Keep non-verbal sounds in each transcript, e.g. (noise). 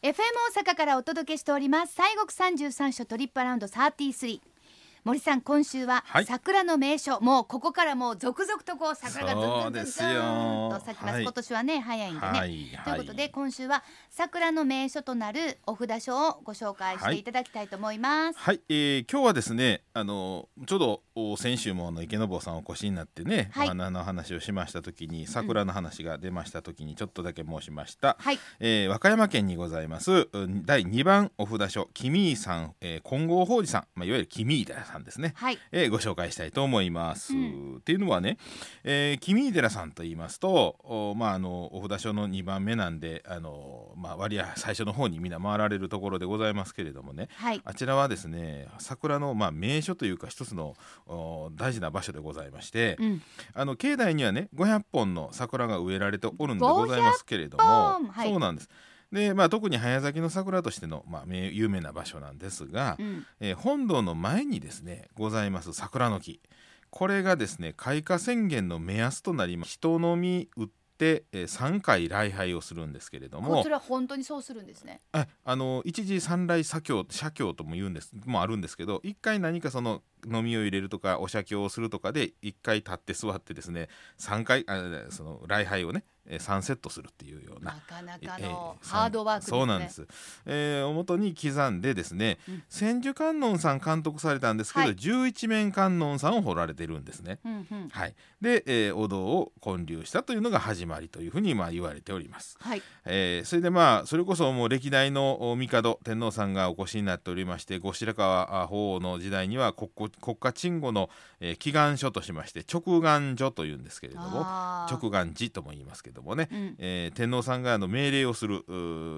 FM 大阪からお届けしております。西国三十三所トリップアラウンド33森さん今週ははい。桜の名所、もうここからもう続々とこう桜がずんずんずんと咲きます、はい。今年はね早いんでね、はい。ということで今週は桜の名所となるお札書をご紹介していただきたいと思います、はい、えー今日はですねあのちょうどお先週もあの池坊さんお越しになってね、はい。お花の話をしました時に桜の話が出ました時にちょっとだけ申しました、はい。えー和歌山県にございます。うん第2番お札書キミーさん、えー、金剛法事さん、まあ、いわゆるキミー寺さんですね、はい。えーご紹介したいと思います。うん。っていうのはね、えー、君井寺さんと言いますとお,、まあ、あのお札所の2番目なんであの、まあ、割合最初の方にみんな回られるところでございますけれどもね。はい。あちらはですね桜の、まあ、名所というか一つのお大事な場所でございまして、うん。あの境内にはね500本の桜が植えられておるんでございますけれども、本。はい。そうなんです。でまあ、特に早咲きの桜としての、まあ、名有名な場所なんですが、うん。えー本堂の前にですねございます桜の木。これがですね開花宣言の目安となります。人のみ打って、えー3回礼拝をするんですけれどこもちら本当にそうするんですね。ああの一時三来左教写経とも言うんですもあるんですけど一回何かその飲みを入れるとかお写経をするとかで一回立って座ってですね3回あその礼拝をね3セットするっていうようななかなかえのーハードワークですね。そうなんです、えーおもとに刻んでですね、うん。千手観音さん監督されたんですけど、はい。十一面観音さんを彫られてるんですね。うんうん。はい、で、えーお堂を建立したというのが始まりというふうにまあ言われております。はい。えーそれでまあそれこそもう歴代のお帝天皇さんがお越しになっておりまして後白河法皇の時代には国国国家鎮護の、えー祈願書としまして直願書というんですけれども直願寺とも言いますけどもね、うん。えー天皇さんがあの命令をする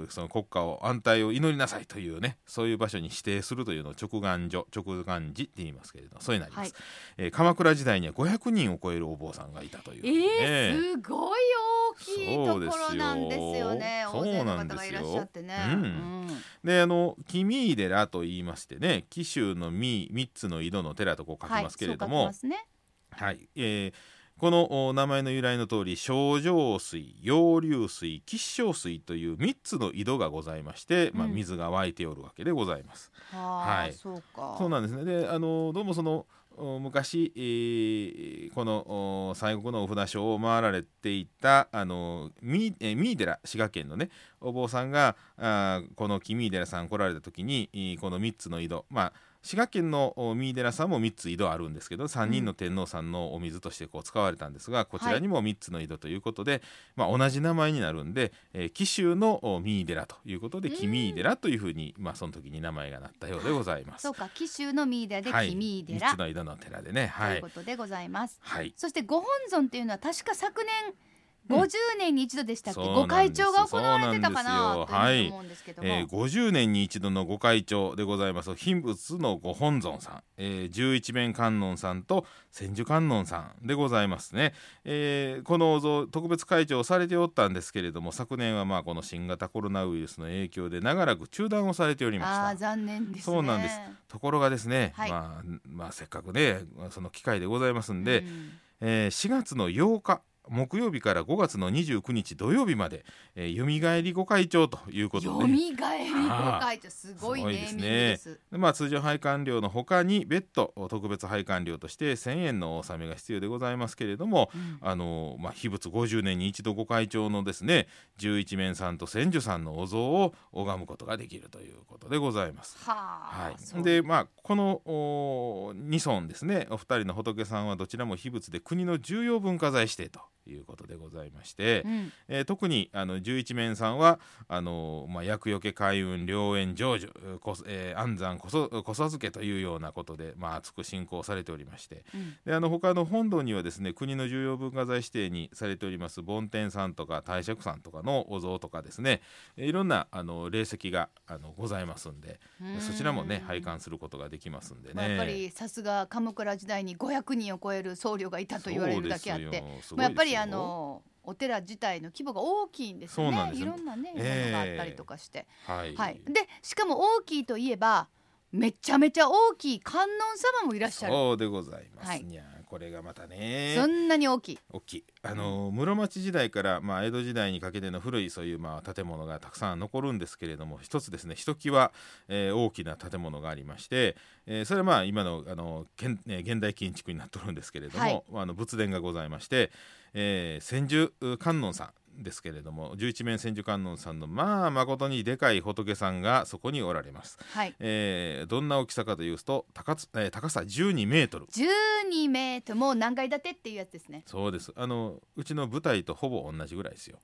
その国家を安泰を祈りなさいというねそういう場所に指定するというのを直願所直願寺って言いますけれどそういうのあります、はい。えー鎌倉時代には500人を超えるお坊さんがいたという、えー、ねすごい大きいところなんですよね。そうですよ大勢の方がいらっしゃってね。そうなんですよであの君井寺と言いましてね紀州の三三つの井戸の寺とこう書きますけれども、はい、ね。はい、えーこのお名前の由来の通り小浄水陽流水吉祥水という3つの井戸がございまして、まあ、うん水が湧いておるわけでございます。はあ、はいそうか。そうなんですねであのどうもそのお昔、えーこの西国のお札所を回られていたあの三えー三井寺滋賀県のねお坊さんがあこの君井寺さん来られた時にこの3つの井戸まあ滋賀県のお三井寺さんも3つ井戸あるんですけど3人の天皇さんのお水としてこう使われたんですがこちらにも3つの井戸ということで、まあ、同じ名前になるんで、えー紀州のお三井寺ということでうん君井寺というふうに、まあ、その時に名前がなったようでございます。そうか、紀州の三井寺ではい、君井寺、三つの井戸の寺でね。とはいいうこ。とでございます。はい。そしてご本尊っていうのは確か昨年うん50年に一度でしたっけ、そうんです会長が行われてたかなとなんですけども、えー、50年に一度のご会長でございます。品仏のご本尊さん、えー、十一面観音さんと千手観音さんでございますね、えーこのお像特別会長をされておったんですけれども昨年はまあこの新型コロナウイルスの影響で長らく中断をされておりました。ああ残念ですね。そうなんです。ところがですね、はい。まあ、まあせっかくねその機会でございますんで、うん。えー4月の8日木曜日から5月の29日土曜日まで、えー、よみがえりご会長ということでよみがえりご会長すごいです。でまあ、通常拝観料のほかに別途特別拝観料として1,000円の納めが必要でございますけれども、うん。あのまあ、秘仏50年に一度ご会長のですね十一面さんと千手さんのお像を拝むことができるということでございます。はあ、はい。でまあこのお二尊ですねお二人の仏さんはどちらも秘仏で国の重要文化財指定ということでございまして、うん。えー特にあの十一面さんはあの、まあ、厄除け開運良縁成就、こえー安産こそ子授けというようなことで、まあ、厚く信仰されておりましてうん。であの他の本堂にはですね国の重要文化財指定にされております梵天さんとか大釈さんとかのお像とかですねえーいろんなあの霊石があのございますんでうん。そちらもね拝観することができますんでね。まあ、やっぱりさすが鎌倉時代に500人を超える僧侶がいたと言われるだけあってやっぱりあのお寺自体の規模が大きいんですね。そうなんです。いろんなねもえ。えのがあったりとかして、はい、はい、でしかも大きいといえばめちゃめちゃ大きい観音様もいらっしゃる。そうでございます。はい。にゃこれがまたね。そんなに大きい？大きい。あの室町時代から、まあ、江戸時代にかけての古いそういう、まあ、建物がたくさん残るんですけれども一つですねひときわ、えー大きな建物がありまして、えーそれはまあ今のあの現,、えー現代建築になってるんですけれども、はい。あの仏殿がございまして、えー千手観音さんですけれども十一面千手観音さんのまあ誠にでかい仏さんがそこにおられます、はい。えーどんな大きさかというと高つ、えー高さ12メートル。12メートルもう何階建てっていうやつですね。そうです。あのうちの舞台とほぼ同じぐらいですよ。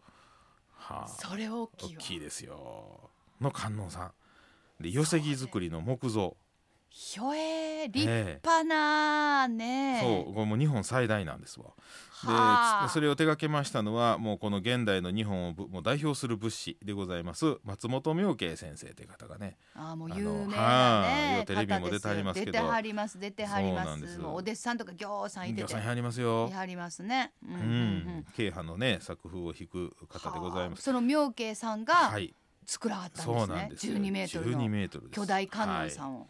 はあ。それ大きいわ。大きいですよ。の観音さん。で寄せ木造りの木造ひょえー立ええ派なね。そうこれもう日本最大なんですわ。はあ。でそれを手掛けましたのはもうこの現代の日本をぶもう代表する仏師でございます松本明慶先生という方がね。あーもう有名なはいねテレビも出てはりますけど。出てはります出てはります。お弟子さんとか行さんいて。て行さんやりますよ。いはりますね。うんううん。慶派のね作風を弾く方でございます。はあ。その妙慶さんがはい。作らはったんですね。なんですよ。12メートル12の巨大観音さんを、はい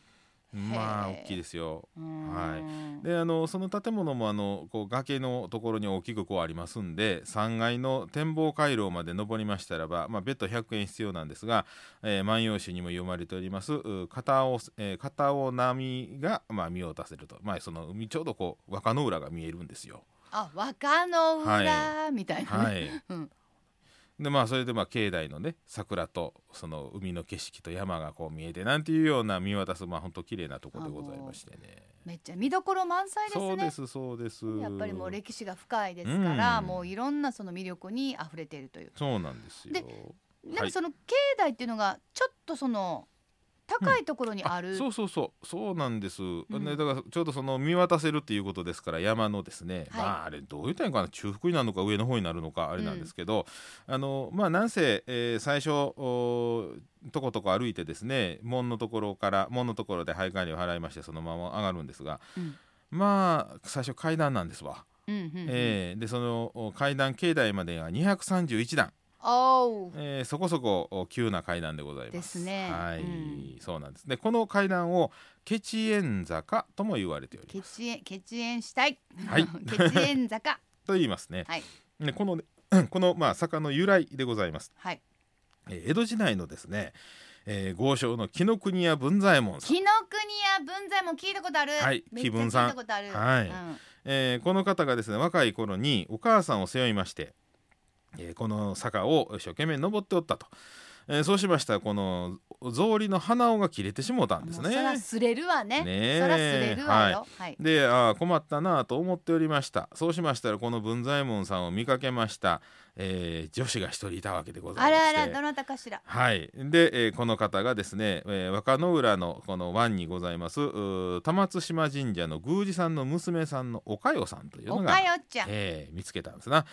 まあ大きいですよ。はい。であのその建物もあのこう崖のところに大きくこうありますんで3階の展望回廊まで登りましたらば、まあ、別途100円必要なんですが「えー万葉集」にも読まれておりますう片尾、えー片尾波が、まあ、見渡せると、まあ、その海ちょうどこう若の浦が見えるんですよ。あ若の浦、はみたいなね、はい。うんでまあそれでまあ境内のね桜とその海の景色と山がこう見えてなんていうような見渡すまあ本当綺麗なところでございましてね。めっちゃ見どころ満載ですねそうですそうです。やっぱりもう歴史が深いですから、うんもういろんなその魅力に溢れているというそうなんですよ。でではいもその境内っていうのがちょっとその高いところにある、そうそうそう。そうなんです、ん。ねだからちょうどその見渡せるっていうことですから山のですね、はい。まああれどういいのかな？中腹になるのか上の方になるのかあれなんですけど、あのまあなんせ、えー最初おとことこ歩いてですね門のところから門のところで配管料を払いましてそのまま上がるんですが、うん。まあ最初階段なんですわ、うんうんうん。えーでそのお階段境内までが231段えーそこそこお急な階段でございます。ですね。はい、うん。そうなんです。でこの階段をケチエン坂とも言われております。血縁血縁したい、はい。(laughs) 血縁坂。(laughs) と言いますね。はい。でこのね (clears throat) このまあ坂の由来でございます。はい。えー江戸時代のですね、えー豪商の紀ノ国屋文左衛門さん。紀ノ国屋文左衛門聞いたことある。はい紀文さん。たことある。はい。うん。えーこの方がですね若い頃にお母さんを背負いまして、えーこの坂を一生懸命登っておったと。えーそうしましたらこの草履の鼻緒が切れてしもうたんですもうそらね。すれるわね。ねえ。そらすれるわよ。はい、であー困ったなと思っておりました。そうしましたらこの文左衛門さんを見かけました、えー女子が一人いたわけでございあまして。らあらどなたかしら。はい。で、えーこの方がですね、えー若野浦のこの湾にございます玉津島神社の宮司さんの娘さんのおかよさんというおのがかよちゃん、えー見つけたんですな。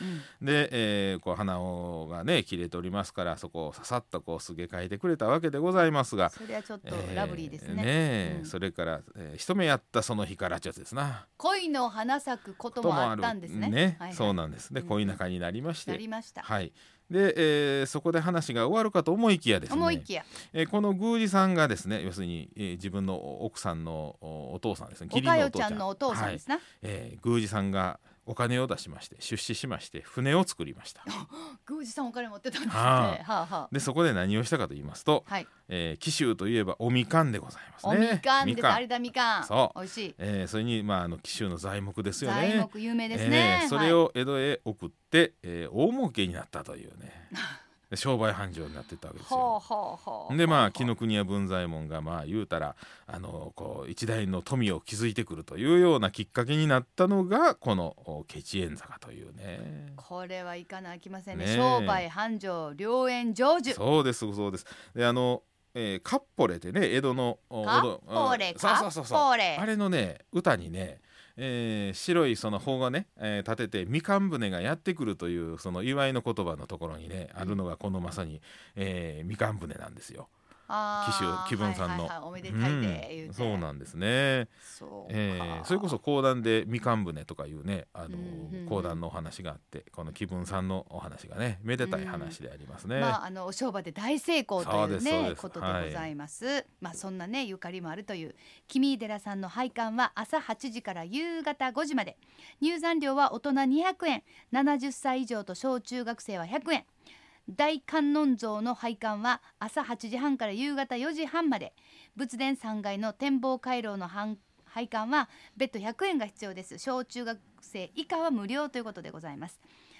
うん。で、えーこう鼻緒がね切れておりますからそこをささっとこうすげ替えてくれたわけでございますが、それはちょっとえーラブリーですね,、ねえうん。それから、えー一目やったその日からちょっとですな。恋の花咲くこともあったんですね。はいはい。そうなんですでうん。恋仲になりまして、なりました、はい。で、えーそこで話が終わるかと思いきやですね。思いきや。えーこの宮司さんがですね要するに、えー自分の奥さんのおお父さんですね。おかよちゃんのお父さんですな、はい。えー宮司さんがお金を出しまして出資しまして船を作りました。(laughs) 宮司さんお金持ってたんですね。はあ。はあはあ。でそこで何をしたかと言いますと、はい。えー紀州といえばおみかんでございますおねみかんです。みかん。有田みかん。そう。美味しい。えーそれに、まあ、あの紀州の材木ですよね。材木有名ですね、えーそれを江戸へ送って、えー大儲けになったというね。で (laughs) 商売繁盛になってたわけですよ。ほうほうほうでまあ紀ノ国屋文左衛門がまあ言うたらあのこう一代の富を築いてくるというようなきっかけになったのがこのおケチエン坂というね。これはいかなあきませんね。ねえ。商売繁盛良縁成就。そうですそうです。であの、えーカッポレってね江戸のおカッポレカッポレ。あれのね歌にね、えー白いその砲がね、えー立ててみかん船がやってくるというその祝いの言葉のところにねあるのがこのまさに、えーみかん船なんですよ。あー騎手気分さんの、はいはいはいおめでたいで言うんそうなんですね、そえーそれこそ講談でみかん船とかいうねあの、うんうんうん。講談のお話があってこの気分さんのお話がねめでたい話でありますね、まあ、あのお商売で大成功というねことでございます、まあそんなねゆかりもあるという君井寺さんの拝観は朝8時から夕方5時まで。入山料は大人200円。70歳以上と小中学生は100円大観音像の拝観は朝8時半から夕方4時半まで。仏殿3階の展望回廊の拝観は別途100円が必要です。小中学生以下は無料ということでございます。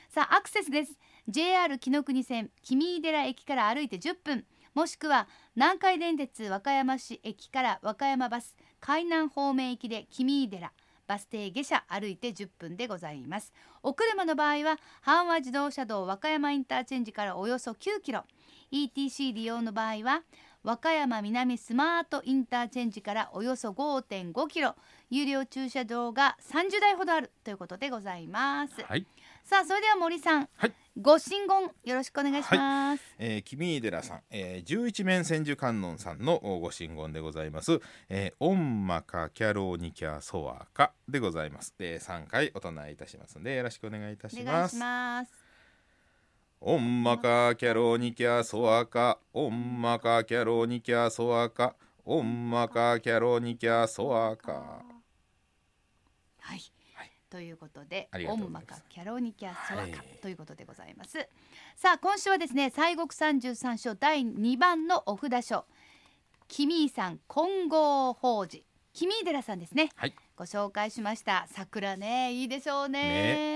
さあアクセスです。JR 紀ノ国線君井寺駅から歩いて10分。もしくは南海電鉄和歌山市駅から和歌山バス海南方面行きで君井寺。バス停下車歩いて10分でございます。お車の場合は阪和自動車道和歌山インターチェンジからおよそ9キロ。ETC 利用の場合は和歌山南スマートインターチェンジからおよそ5.5キロ。有料駐車場が30台ほどあるということでございます、はい、さあそれでは森さん、はいご神言よろしくお願いします、えー、君井寺さん、えー、十一面千手観音さんのおご神言でございます。えー、オンマカキャロニキャソワカでございます。で、三回お唱えいたしますのでよろしくお願いいたしお願いします。ますオンマカキャロニキャソワカ、オンマカキャロニキャソワカ、オンマカキャロニキャソワカ。はい、はいということでオンマカキャロニキャソワカ、はい。ということでございます。さあ今週はですね西国三十三所第2番のお札書君井さん金剛法事。君井寺さんですね。はい。ご紹介しました。桜ねいいでしょうね。ね